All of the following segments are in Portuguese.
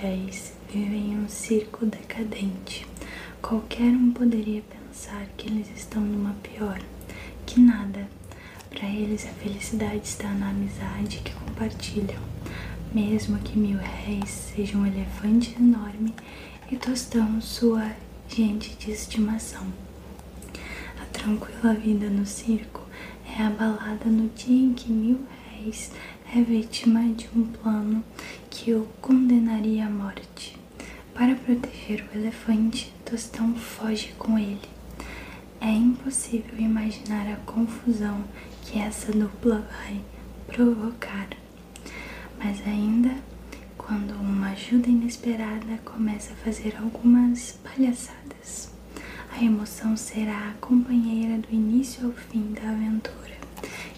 réis vivem em um circo decadente. Qualquer um poderia pensar que eles estão numa pior, que nada. Para eles a felicidade está na amizade que compartilham. Mesmo que mil réis seja um elefante enorme e tostão sua gente de estimação. A tranquila vida no circo é abalada no dia em que mil réis é vítima de um plano que o condenaria à morte. Para proteger o elefante, Tostão foge com ele. É impossível imaginar a confusão que essa dupla vai provocar. Mas ainda, quando uma ajuda inesperada começa a fazer algumas palhaçadas, a emoção será a companheira do início ao fim da aventura.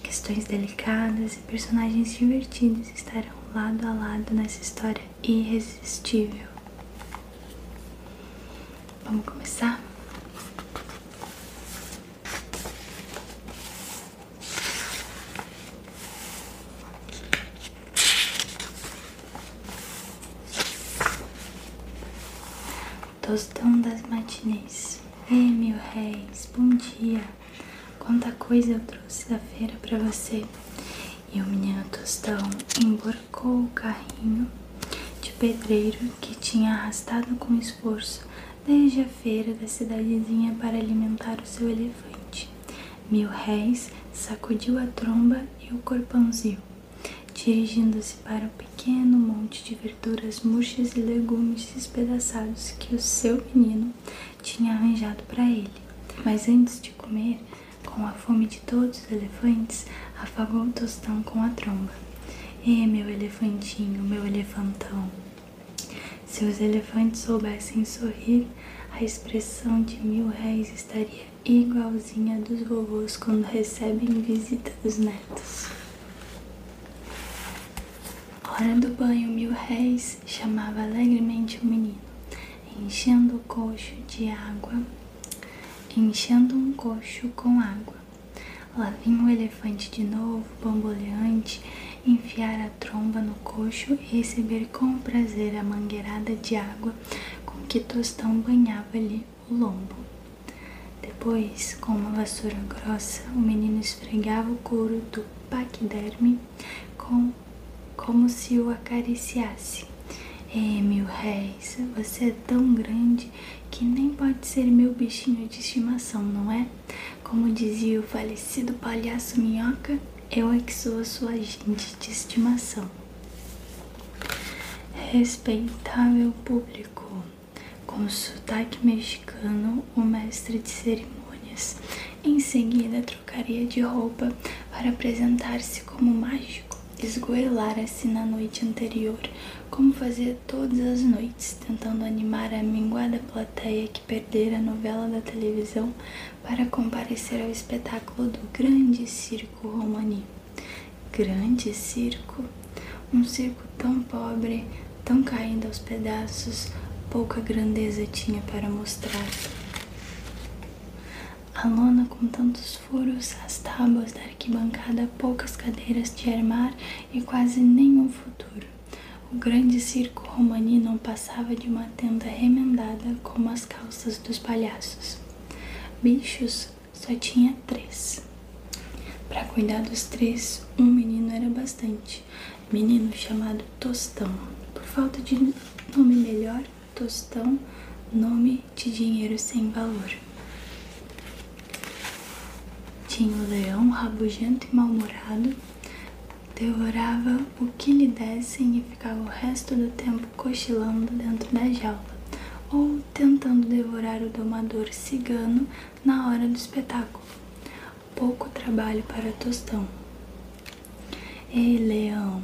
Questões delicadas e personagens divertidos estarão lado a lado nessa história irresistível. Vamos começar? Tostão das matinês. Ei, meu réis, bom dia. Quanta coisa eu trouxe da feira para você e o menino Tostão emborcou o carrinho de pedreiro que tinha arrastado com esforço desde a feira da cidadezinha para alimentar o seu elefante. Mil réis sacudiu a tromba e o corpãozinho, dirigindo-se para o pequeno monte de verduras murchas e legumes despedaçados que o seu menino tinha arranjado para ele. Mas antes de comer, com a fome de todos os elefantes, afagou o tostão com a tromba. E meu elefantinho, meu elefantão. Se os elefantes soubessem sorrir, a expressão de mil réis estaria igualzinha a dos vovôs quando recebem visita dos netos. Hora do banho, mil réis chamava alegremente o menino, enchendo o coxo de água enchendo um coxo com água. Lá vinha o elefante de novo, bamboleante, enfiar a tromba no coxo e receber com prazer a mangueirada de água com que Tostão banhava lhe o lombo. Depois, com uma vassoura grossa, o menino esfregava o couro do paquiderme com, como se o acariciasse. É, mil réis, você é tão grande que nem pode ser meu bichinho de estimação, não é? Como dizia o falecido palhaço Minhoca, eu é que sou a sua gente de estimação. Respeitável público, com sotaque mexicano, o mestre de cerimônias. Em seguida, trocaria de roupa para apresentar-se como mágico. Esgoelara-se na noite anterior, como fazia todas as noites, tentando animar a minguada plateia que perdera a novela da televisão para comparecer ao espetáculo do grande circo romani. Grande circo? Um circo tão pobre, tão caído aos pedaços, pouca grandeza tinha para mostrar. A lona com tantos furos, as tábuas da arquibancada, poucas cadeiras de armar e quase nenhum futuro. O grande circo romani não passava de uma tenda remendada como as calças dos palhaços. Bichos só tinha três. Para cuidar dos três, um menino era bastante. Menino chamado Tostão. Por falta de nome melhor, Tostão, nome de dinheiro sem valor. Tinha o leão rabugento e mal-humorado, devorava o que lhe dessem e ficava o resto do tempo cochilando dentro da jaula, ou tentando devorar o domador cigano na hora do espetáculo. Pouco trabalho para Tostão. Ei, leão,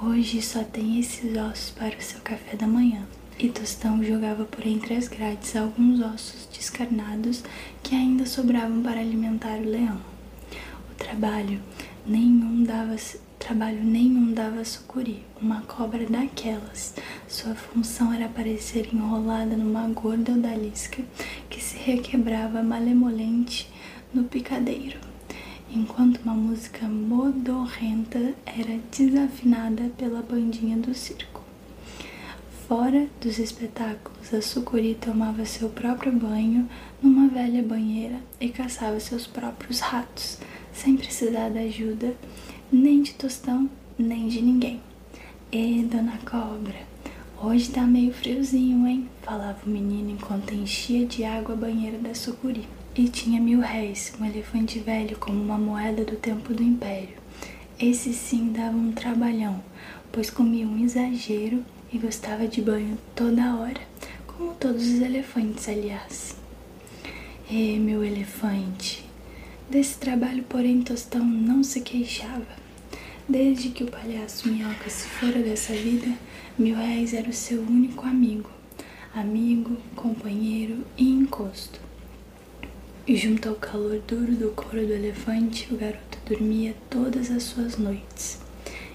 hoje só tem esses ossos para o seu café da manhã e Tostão jogava por entre as grades alguns ossos descarnados que ainda sobravam para alimentar o leão. O trabalho nenhum dava trabalho nenhum dava sucuri, uma cobra daquelas. Sua função era parecer enrolada numa gorda odalisca que se requebrava malemolente no picadeiro, enquanto uma música modorrenta era desafinada pela bandinha do circo. Fora dos espetáculos, a sucuri tomava seu próprio banho numa velha banheira e caçava seus próprios ratos, sem precisar da ajuda nem de tostão, nem de ninguém. E dona cobra, hoje tá meio friozinho, hein? Falava o menino enquanto enchia de água a banheira da sucuri. E tinha mil réis, um elefante velho como uma moeda do tempo do império. Esse sim dava um trabalhão, pois comia um exagero e gostava de banho toda hora, como todos os elefantes, aliás. E meu elefante. Desse trabalho, porém, Tostão não se queixava. Desde que o palhaço Minhoca se fora dessa vida, Mil Réis era o seu único amigo, amigo, companheiro e encosto. E junto ao calor duro do couro do elefante, o garoto dormia todas as suas noites.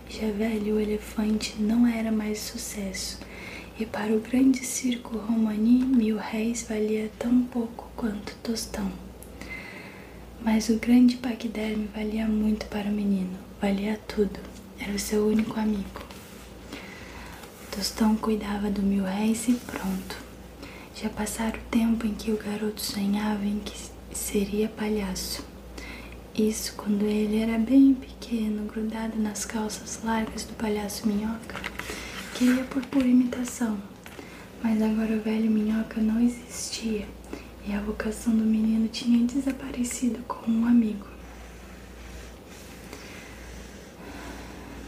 Já velho, o elefante não era mais sucesso, e para o grande circo romani, mil réis valia tão pouco quanto tostão. Mas o grande paquiderme valia muito para o menino, valia tudo, era o seu único amigo. Tostão cuidava do mil réis e pronto. Já passara o tempo em que o garoto sonhava em que seria palhaço. Isso quando ele era bem pequeno, grudado nas calças largas do palhaço Minhoca, que ia por pura imitação. Mas agora o velho Minhoca não existia e a vocação do menino tinha desaparecido com um amigo.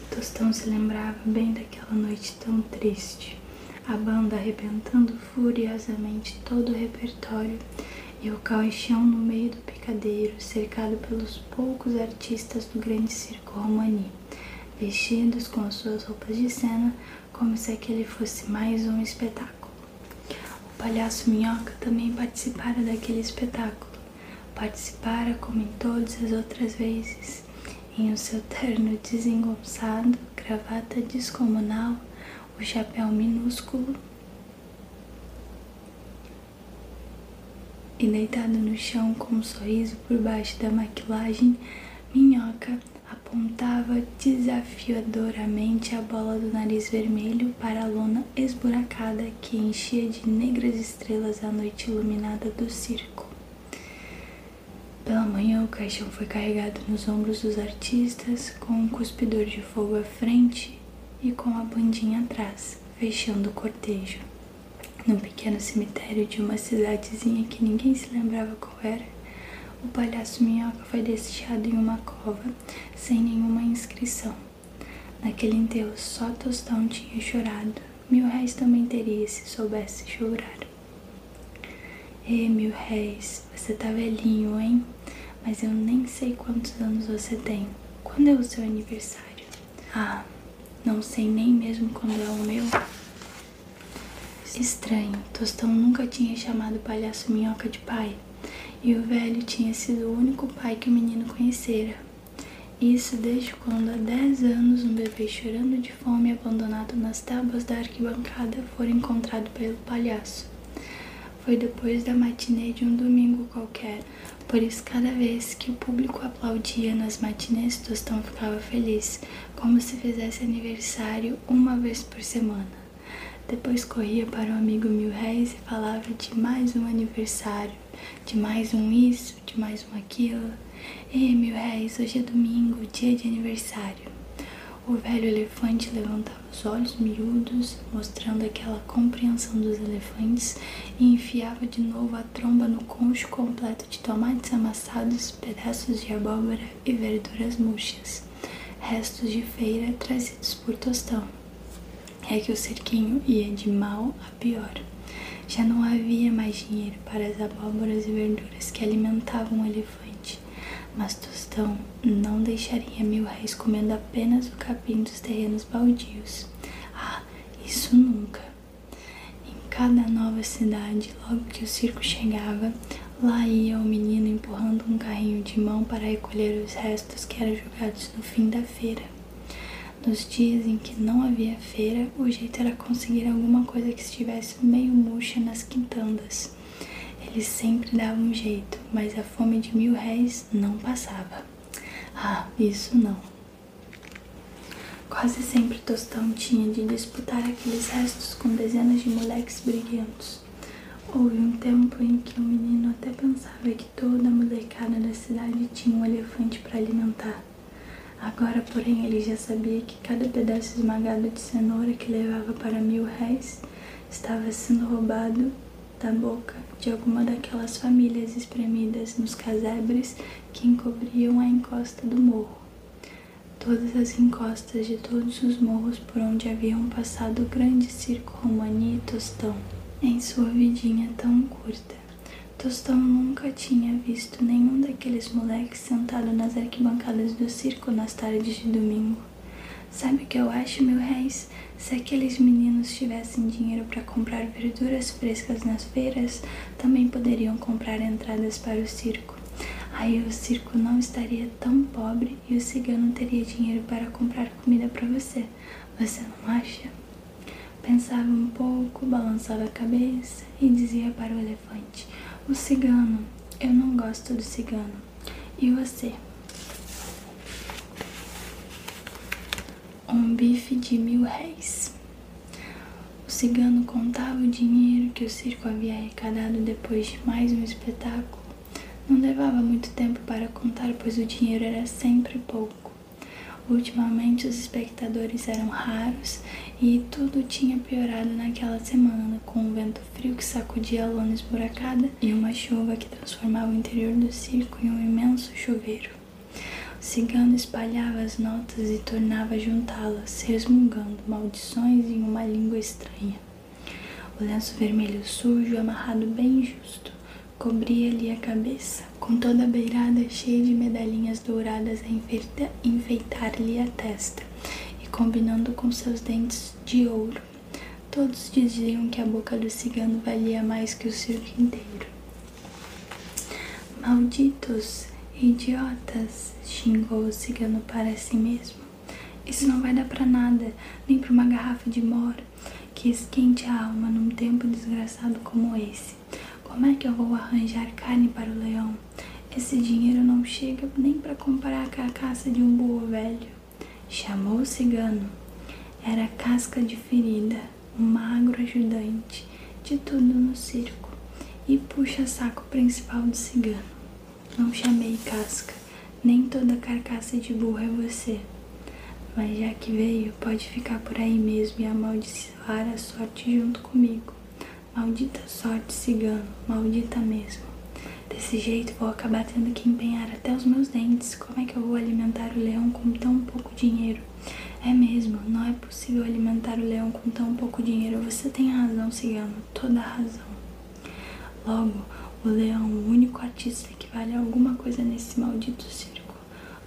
Tostão se lembrava bem daquela noite tão triste, a banda arrebentando furiosamente todo o repertório e o caixão no meio do picadeiro, cercado pelos poucos artistas do grande circo romani, vestidos com as suas roupas de cena, como se aquele fosse mais um espetáculo. O palhaço Minhoca também participara daquele espetáculo. Participara, como em todas as outras vezes, em o seu terno desengonçado, gravata descomunal, o chapéu minúsculo e deitado no chão com um sorriso por baixo da maquilagem, Minhoca apontava desafiadoramente a bola do nariz vermelho para a lona esburacada que enchia de negras estrelas a noite iluminada do circo. Pela manhã, o caixão foi carregado nos ombros dos artistas, com um cuspidor de fogo à frente e com a bandinha atrás, fechando o cortejo. Num pequeno cemitério de uma cidadezinha que ninguém se lembrava qual era, o palhaço Minhoca foi deixado em uma cova, sem nenhuma inscrição. Naquele enterro só Tostão tinha chorado. Mil réis também teria se soubesse chorar. E mil réis, você tá velhinho, hein? Mas eu nem sei quantos anos você tem. Quando é o seu aniversário? Ah, não sei nem mesmo quando é o meu. Estranho, Tostão nunca tinha chamado o palhaço Minhoca de pai. E o velho tinha sido o único pai que o menino conhecera. Isso desde quando, há dez anos, um bebê chorando de fome abandonado nas tábuas da arquibancada fora encontrado pelo palhaço. Foi depois da matinê de um domingo qualquer, por isso cada vez que o público aplaudia nas matinês, Tostão ficava feliz, como se fizesse aniversário uma vez por semana. Depois corria para o amigo Mil e falava de mais um aniversário, de mais um isso, de mais um aquilo. Ei, Mil hoje é domingo, dia de aniversário. O velho elefante levantava os olhos miúdos, mostrando aquela compreensão dos elefantes, e enfiava de novo a tromba no concho completo de tomates amassados, pedaços de abóbora e verduras murchas, restos de feira trazidos por tostão é que o cerquinho ia de mal a pior. Já não havia mais dinheiro para as abóboras e verduras que alimentavam o elefante, mas Tostão não deixaria mil réis comendo apenas o capim dos terrenos baldios. Ah, isso nunca! Em cada nova cidade, logo que o circo chegava, lá ia o menino empurrando um carrinho de mão para recolher os restos que eram jogados no fim da feira. Nos dias em que não havia feira, o jeito era conseguir alguma coisa que estivesse meio murcha nas quintandas. Eles sempre davam um jeito, mas a fome de mil réis não passava. Ah, isso não. Quase sempre Tostão tinha de disputar aqueles restos com dezenas de moleques briguentos. Houve um tempo em que o menino até pensava que toda a molecada da cidade tinha um elefante para alimentar. Agora, porém, ele já sabia que cada pedaço esmagado de cenoura que levava para mil réis estava sendo roubado da boca de alguma daquelas famílias espremidas nos casebres que encobriam a encosta do morro. Todas as encostas de todos os morros por onde haviam passado o grande circo Romani e Tostão, em sua vidinha tão curta. Tostão nunca tinha visto nenhum daqueles moleques sentado nas arquibancadas do circo nas tardes de domingo. Sabe o que eu acho, meu réis? Se aqueles meninos tivessem dinheiro para comprar verduras frescas nas feiras, também poderiam comprar entradas para o circo. Aí o circo não estaria tão pobre e o cigano teria dinheiro para comprar comida para você. Você não acha? Pensava um pouco, balançava a cabeça e dizia para o elefante: o cigano. Eu não gosto do cigano. E você? Um bife de mil réis. O cigano contava o dinheiro que o circo havia arrecadado depois de mais um espetáculo. Não levava muito tempo para contar, pois o dinheiro era sempre pouco. Ultimamente os espectadores eram raros e tudo tinha piorado naquela semana, com um vento frio que sacudia a lona esburacada e uma chuva que transformava o interior do circo em um imenso chuveiro. O cigano espalhava as notas e tornava a juntá-las, resmungando maldições em uma língua estranha. O lenço vermelho sujo, amarrado bem justo, cobria-lhe a cabeça, com toda a beirada cheia de medalhinhas douradas a enfeitar-lhe a testa, e combinando com seus dentes de ouro. Todos diziam que a boca do cigano valia mais que o circo inteiro. Malditos idiotas, xingou o cigano para si mesmo. Isso não vai dar para nada, nem para uma garrafa de mora que esquente a alma num tempo desgraçado como esse. Como é que eu vou arranjar carne para o leão? Esse dinheiro não chega nem para comprar a carcaça de um burro velho. Chamou o cigano. Era casca de ferida, um magro ajudante, de tudo no circo, e puxa-saco principal do cigano. Não chamei casca, nem toda carcaça de burro é você. Mas já que veio, pode ficar por aí mesmo e amaldiçoar a sorte junto comigo. Maldita sorte, cigano, maldita mesmo. Desse jeito vou acabar tendo que empenhar até os meus dentes. Como é que eu vou alimentar o leão com tão pouco dinheiro? É mesmo, não é possível alimentar o leão com tão pouco dinheiro. Você tem razão, cigano, toda razão. Logo, o leão, o único artista que vale alguma coisa nesse maldito circo.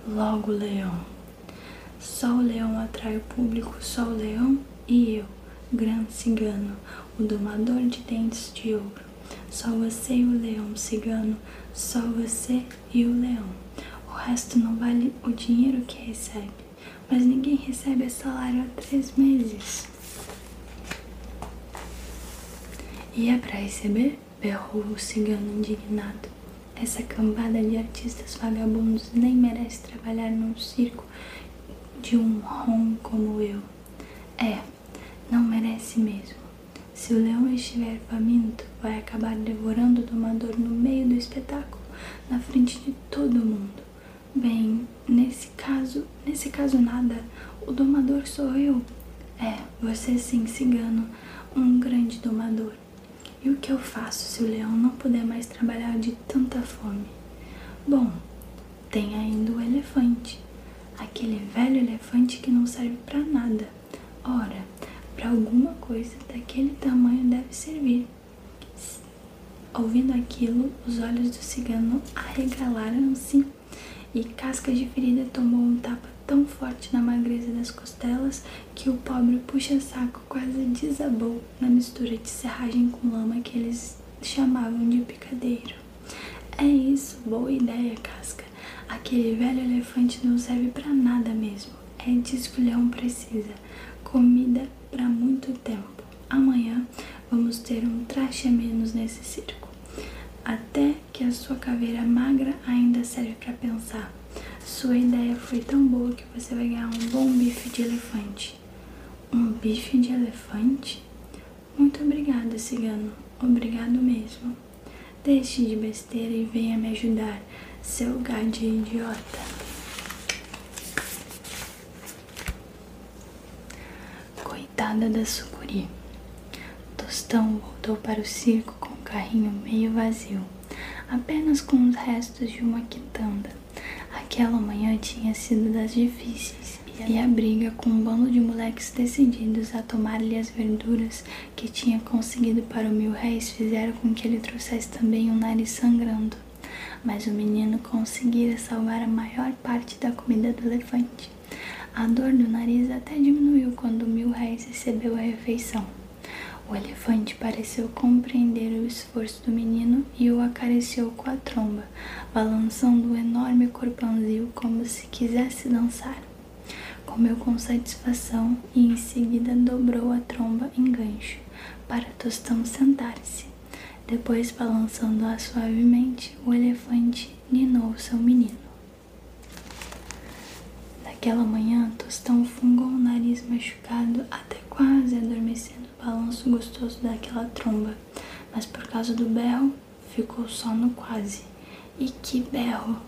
Logo, leão. Só o leão atrai o público, só o leão e eu, grande cigano, o domador de dentes de ouro. Só você e o leão cigano, só você e o leão. O resto não vale o dinheiro que recebe, mas ninguém recebe salário há três meses. E é para receber? berrou o cigano indignado. Essa cambada de artistas vagabundos nem merece trabalhar num circo de um rom como eu. É, não merece mesmo. Se o leão estiver faminto, vai acabar devorando o domador no meio do espetáculo, na frente de todo mundo. Bem, nesse caso, nesse caso nada, o domador sou eu. É, você sim, cigano, um grande domador. E o que eu faço se o leão não puder mais trabalhar de tanta fome? Bom, tem ainda o elefante aquele velho elefante que não serve para nada. Ora, para alguma coisa daquele tamanho deve servir. Ouvindo aquilo, os olhos do cigano arregalaram-se e Casca de Ferida tomou um tapa tão forte na magreza das costelas que o pobre puxa-saco quase desabou na mistura de serragem com lama que eles chamavam de picadeiro. É isso, boa ideia, Casca. Aquele velho elefante não serve para nada mesmo. É disso que o leão precisa. Comida para muito tempo. Amanhã vamos ter um traste a menos nesse circo. Até que a sua caveira magra ainda serve para pensar. Sua ideia foi tão boa que você vai ganhar um bom bife de elefante. Um bife de elefante? Muito obrigada, cigano. Obrigado mesmo. Deixe de besteira e venha me ajudar seu gado idiota. Coitada da sucuri. Tostão voltou para o circo com o carrinho meio vazio, apenas com os restos de uma quitanda. Aquela manhã tinha sido das difíceis e a briga com um bando de moleques decididos a tomar-lhe as verduras que tinha conseguido para o mil réis fizeram com que ele trouxesse também um nariz sangrando mas o menino conseguira salvar a maior parte da comida do elefante. A dor do nariz até diminuiu quando Mil Réis recebeu a refeição. O elefante pareceu compreender o esforço do menino e o acariciou com a tromba, balançando o enorme corpãozinho como se quisesse dançar. Comeu com satisfação e em seguida dobrou a tromba em gancho, para Tostão sentar-se. Depois, balançando-a suavemente, o elefante ninou seu menino. Naquela manhã, Tostão fungou o nariz machucado até quase adormecendo o balanço gostoso daquela tromba, mas por causa do berro, ficou só no quase. E que berro!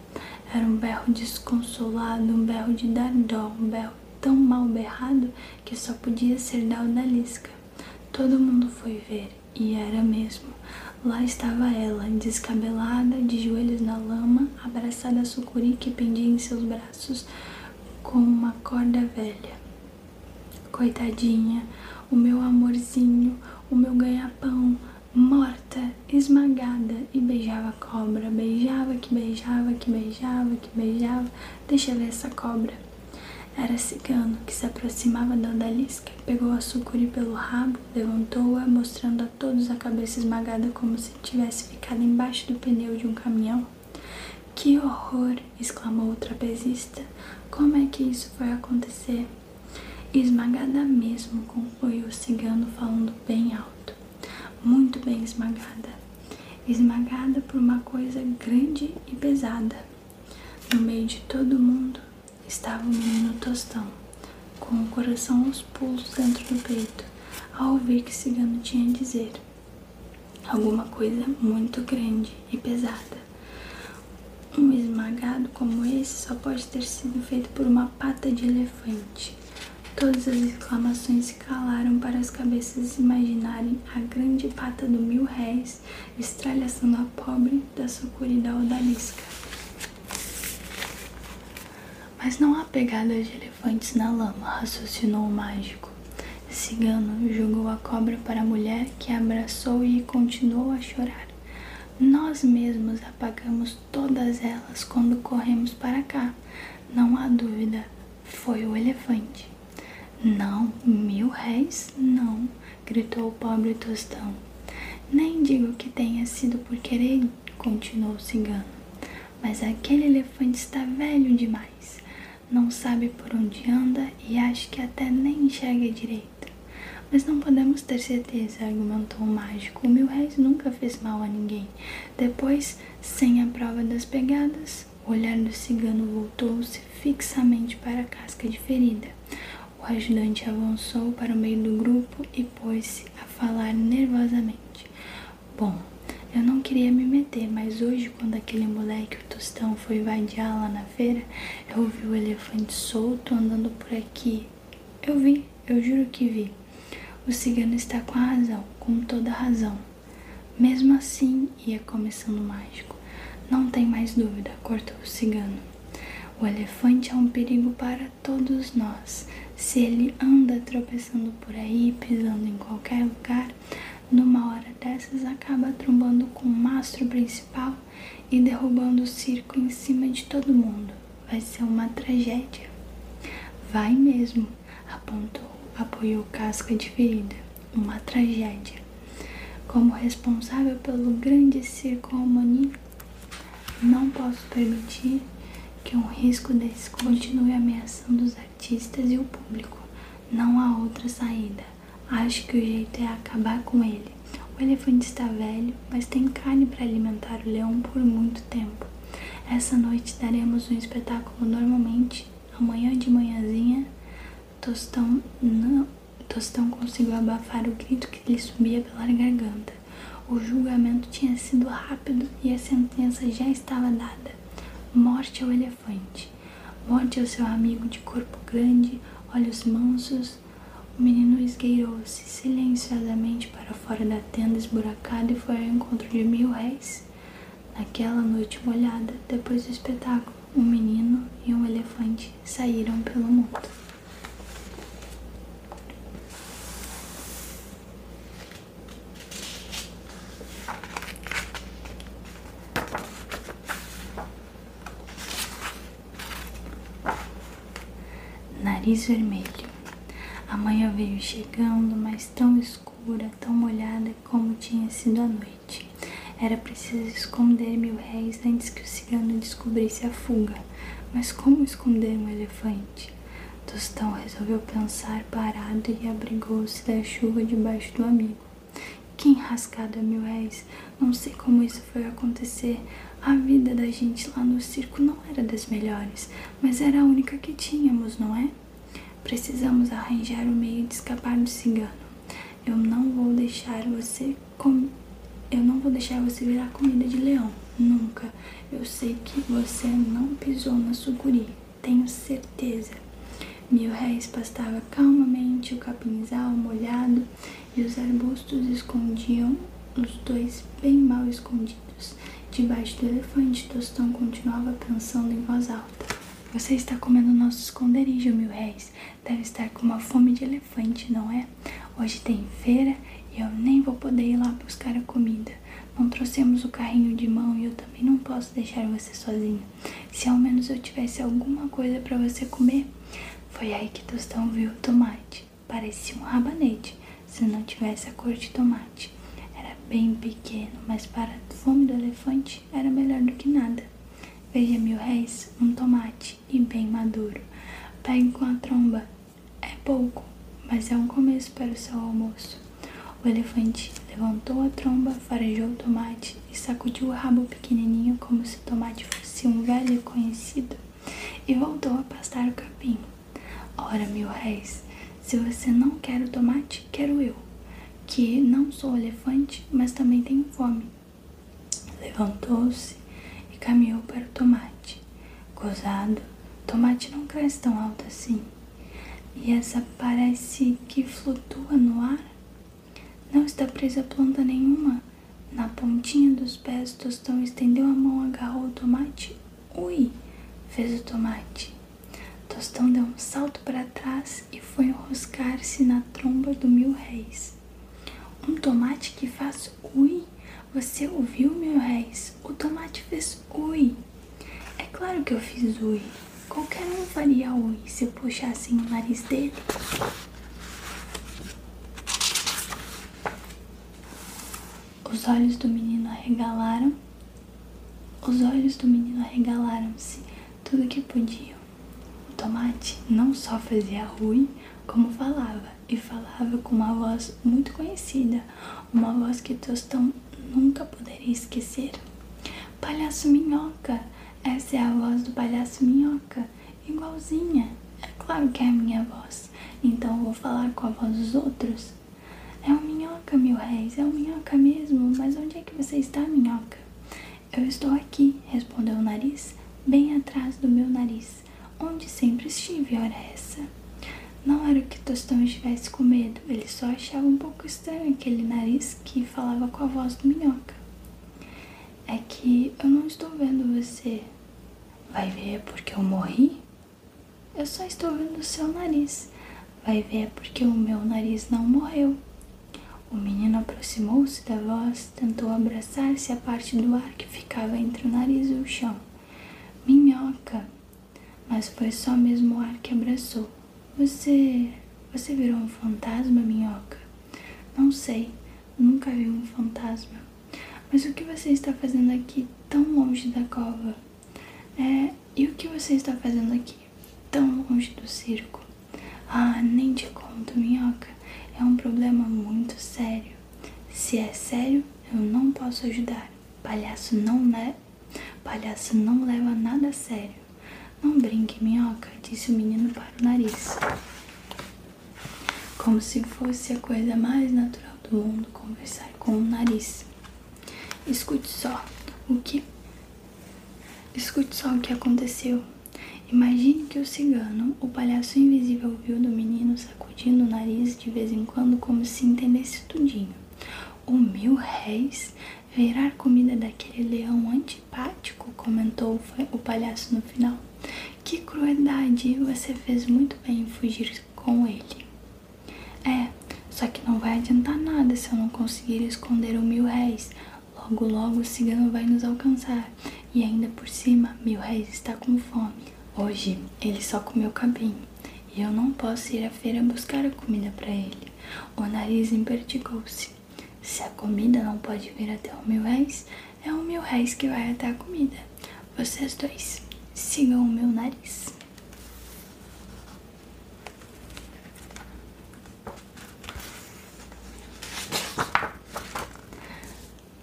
Era um berro desconsolado, um berro de dar dó, um berro tão mal berrado que só podia ser da odalisca. Todo mundo foi ver, e era mesmo. Lá estava ela, descabelada, de joelhos na lama, abraçada a sucuri que pendia em seus braços com uma corda velha. Coitadinha, o meu amorzinho, o meu ganha-pão, morta, esmagada, e beijava a cobra, beijava que beijava, que beijava, que beijava. Deixa ver essa cobra. Era cigano que se aproximava da odalisca, pegou a sucuri pelo rabo, levantou-a, mostrando a todos a cabeça esmagada como se tivesse ficado embaixo do pneu de um caminhão. Que horror! exclamou o trapezista. Como é que isso foi acontecer? Esmagada mesmo, concluiu o cigano falando bem alto. Muito bem esmagada. Esmagada por uma coisa grande e pesada. No meio de todo mundo estava o menino Tostão, com o coração aos pulos dentro do peito, ao ouvir que Cigano tinha a dizer. Alguma coisa muito grande e pesada. Um esmagado como esse só pode ter sido feito por uma pata de elefante. Todas as exclamações se calaram para as cabeças imaginarem a grande pata do mil réis estralhaçando a pobre da sucuri da odalisca. Mas não há pegada de elefantes na lama, raciocinou o mágico. Cigano jogou a cobra para a mulher que a abraçou e continuou a chorar. Nós mesmos apagamos todas elas quando corremos para cá. Não há dúvida, foi o elefante. Não, mil réis, não, gritou o pobre tostão. Nem digo que tenha sido por querer, continuou o cigano, mas aquele elefante está velho demais não sabe por onde anda e acha que até nem enxerga direito. Mas não podemos ter certeza, argumentou o mágico. O mil réis nunca fez mal a ninguém. Depois, sem a prova das pegadas, o olhar do cigano voltou-se fixamente para a casca de ferida. O ajudante avançou para o meio do grupo e pôs-se a falar nervosamente. Bom, eu não queria me meter, mas hoje, quando aquele moleque, o Tostão, foi vadiar lá na feira, eu vi o elefante solto andando por aqui. Eu vi, eu juro que vi. O cigano está com a razão, com toda a razão. Mesmo assim, ia começando o mágico. Não tem mais dúvida, cortou o cigano. O elefante é um perigo para todos nós. Se ele anda tropeçando por aí, pisando em qualquer lugar, numa hora dessas acaba trombando com o mastro principal e derrubando o circo em cima de todo mundo. Vai ser uma tragédia. Vai mesmo, apontou, apoiou casca de ferida. Uma tragédia. Como responsável pelo grande circo Romani, não posso permitir que um risco desse continue ameaçando os artistas e o público. Não há outra saída. Acho que o jeito é acabar com ele. O elefante está velho, mas tem carne para alimentar o leão por muito tempo. Essa noite daremos um espetáculo normalmente. Amanhã de manhãzinha, Tostão não, Tostão conseguiu abafar o grito que lhe subia pela garganta. O julgamento tinha sido rápido e a sentença já estava dada. Morte ao elefante. Morte ao seu amigo de corpo grande, olhos mansos, o menino esgueirou-se silenciosamente para fora da tenda esburacada e foi ao encontro de mil réis. Naquela noite molhada, depois do espetáculo, um menino e um elefante saíram pelo mundo. Nariz vermelho. A manhã veio chegando, mas tão escura, tão molhada como tinha sido a noite. Era preciso esconder mil réis antes que o cigano descobrisse a fuga. Mas como esconder um elefante? Tostão resolveu pensar parado e abrigou-se da chuva debaixo do amigo. Que enrascada, mil réis! Não sei como isso foi acontecer. A vida da gente lá no circo não era das melhores, mas era a única que tínhamos, não é? Precisamos arranjar um meio de escapar do cigano. Eu não vou deixar você com... Eu não vou deixar você virar comida de leão. Nunca. Eu sei que você não pisou na sucuri. Tenho certeza. Mil réis pastava calmamente o capinzal molhado e os arbustos escondiam os dois bem mal escondidos. Debaixo do elefante, Tostão continuava pensando em voz alta. Você está comendo nosso esconderijo, mil réis. Deve estar com uma fome de elefante, não é? Hoje tem feira e eu nem vou poder ir lá buscar a comida. Não trouxemos o carrinho de mão e eu também não posso deixar você sozinho. Se ao menos eu tivesse alguma coisa para você comer. Foi aí que Tostão viu o tomate. Parecia um rabanete, se não tivesse a cor de tomate. Era bem pequeno, mas para a fome do elefante era melhor do que nada. Veja, mil réis, um tomate e bem maduro. Pegue com a tromba. É pouco, mas é um começo para o seu almoço. O elefante levantou a tromba, farejou o tomate e sacudiu o rabo pequenininho como se o tomate fosse um velho conhecido e voltou a pastar o capim. Ora, mil réis, se você não quer o tomate, quero eu, que não sou elefante, mas também tenho fome. Levantou-se caminhou para o tomate. Gozado, tomate não cresce tão alto assim. E essa parece que flutua no ar. Não está presa planta nenhuma. Na pontinha dos pés, Tostão estendeu a mão, agarrou o tomate. Ui! Fez o tomate. Tostão deu um salto para trás e foi enroscar-se na tromba do mil réis. Um tomate que faz ui. Você ouviu, mil réis? O tomate fez ui. É claro que eu fiz ui. Qualquer um faria ui se eu puxasse o nariz dele. Os olhos do menino arregalaram. Os olhos do menino arregalaram-se tudo que podiam. O tomate não só fazia ruim, como falava, e falava com uma voz muito conhecida, uma voz que Tostão nunca poderia esquecer. Palhaço Minhoca, essa é a voz do palhaço Minhoca, igualzinha. É claro que é a minha voz, então vou falar com a voz dos outros. É o Minhoca, mil réis, é o Minhoca mesmo, mas onde é que você está, Minhoca? Eu estou aqui, respondeu o nariz, bem atrás do meu nariz, onde sempre estive, ora essa. Não era que Tostão estivesse com medo, ele só achava um pouco estranho aquele nariz que falava com a voz do Minhoca. É que eu não estou vendo você. Vai ver porque eu morri? Eu só estou vendo o seu nariz. Vai ver porque o meu nariz não morreu. O menino aproximou-se da voz, tentou abraçar-se à parte do ar que ficava entre o nariz e o chão. Minhoca! Mas foi só mesmo o ar que abraçou. Você. Você virou um fantasma, minhoca? Não sei, nunca vi um fantasma. Mas o que você está fazendo aqui tão longe da cova? É, e o que você está fazendo aqui tão longe do circo? Ah, nem te conto, minhoca. É um problema muito sério. Se é sério, eu não posso ajudar. Palhaço não, né? Palhaço não leva nada a sério. Não brinque, minhoca, disse o menino para o nariz. Como se fosse a coisa mais natural do mundo conversar com o nariz. Escute só o que. Escute só o que aconteceu. Imagine que o cigano, o palhaço invisível, viu do menino sacudindo o nariz de vez em quando como se entendesse tudinho. O mil réis Virar comida daquele leão antipático, comentou o palhaço no final. Crueldade! Você fez muito bem em fugir com ele. É, só que não vai adiantar nada se eu não conseguir esconder o mil réis. Logo, logo o cigano vai nos alcançar. E ainda por cima, mil réis está com fome. Hoje ele só comeu cabim. E eu não posso ir à feira buscar a comida para ele. O nariz impertigou-se. Se a comida não pode vir até o mil réis, é o mil réis que vai até a comida. Vocês dois, sigam o meu nariz.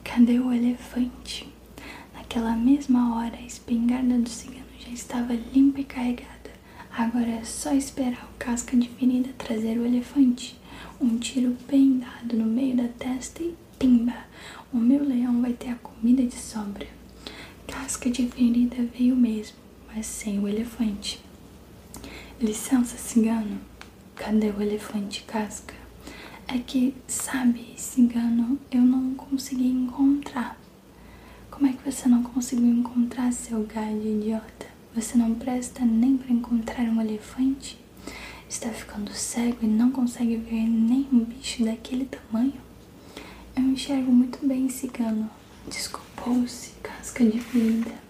Cadê o elefante? Naquela mesma hora, a espingarda do cigano já estava limpa e carregada. Agora é só esperar o casca de ferida trazer o elefante um tiro bem dado no meio da testa e pimba! O meu leão vai ter a comida de sobra. Casca de ferida veio mesmo, mas sem o elefante. Licença, cigano. Cadê o elefante casca? É que, sabe, cigano, eu não consegui encontrar. Como é que você não conseguiu encontrar, seu galho idiota? Você não presta nem para encontrar um elefante? está ficando cego e não consegue ver nem um bicho daquele tamanho? Eu enxergo muito bem, cigano. Desculpou-se, casca de ferida.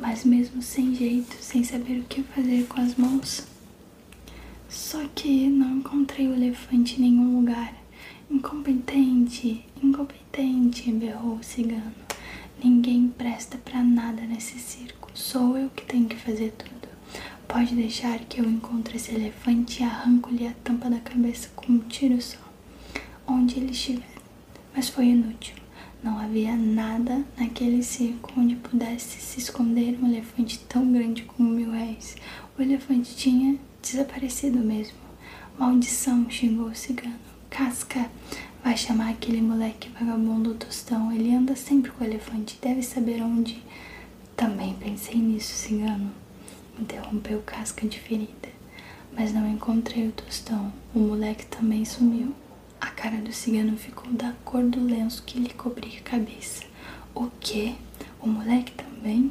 Mas mesmo sem jeito, sem saber o que fazer com as mãos, Só que não encontrei o elefante em nenhum lugar. Incompetente, incompetente, berrou o cigano. Ninguém presta pra nada nesse circo. Sou eu que tenho que fazer tudo. Pode deixar que eu encontre esse elefante e arranco-lhe a tampa da cabeça com um tiro só. Onde ele estiver. Mas foi inútil. Não havia nada naquele circo onde pudesse se esconder um elefante tão grande como mil réis. O elefante tinha desaparecido mesmo. Maldição, xingou o cigano. Casca, vai chamar aquele moleque vagabundo tostão. Ele anda sempre com o elefante, deve saber onde. Também pensei nisso, cigano. Interrompeu Casca de ferida. Mas não encontrei o tostão. O moleque também sumiu. A cara do cigano ficou da cor do lenço que lhe cobria a cabeça. O quê? O moleque também?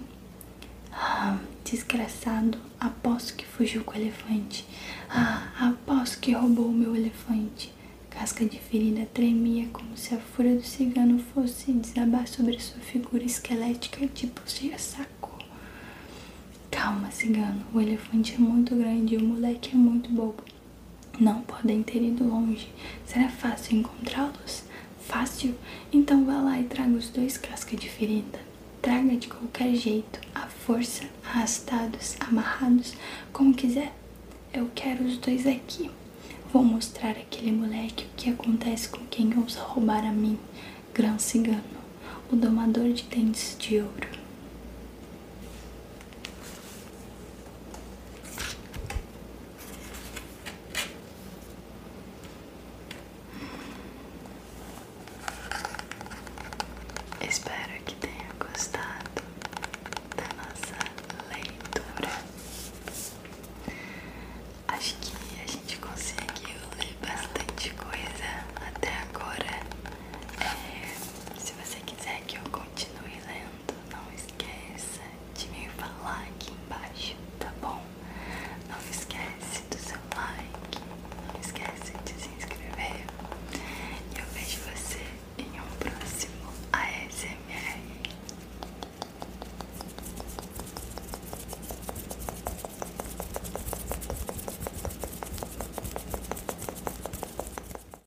Ah, desgraçado, aposto que fugiu com o elefante. Ah, aposto que roubou o meu elefante. Casca de ferida tremia como se a fúria do cigano fosse desabar sobre sua figura esquelética tipo saco. Calma, cigano, o elefante é muito grande e o moleque é muito bobo. Não podem ter ido longe. Será fácil encontrá-los? Fácil? Então vá lá e traga os dois cascas de ferida. Traga de qualquer jeito, à força, arrastados, amarrados, como quiser. Eu quero os dois aqui. Vou mostrar àquele moleque o que acontece com quem ousa roubar a mim, grão cigano, o domador de dentes de ouro.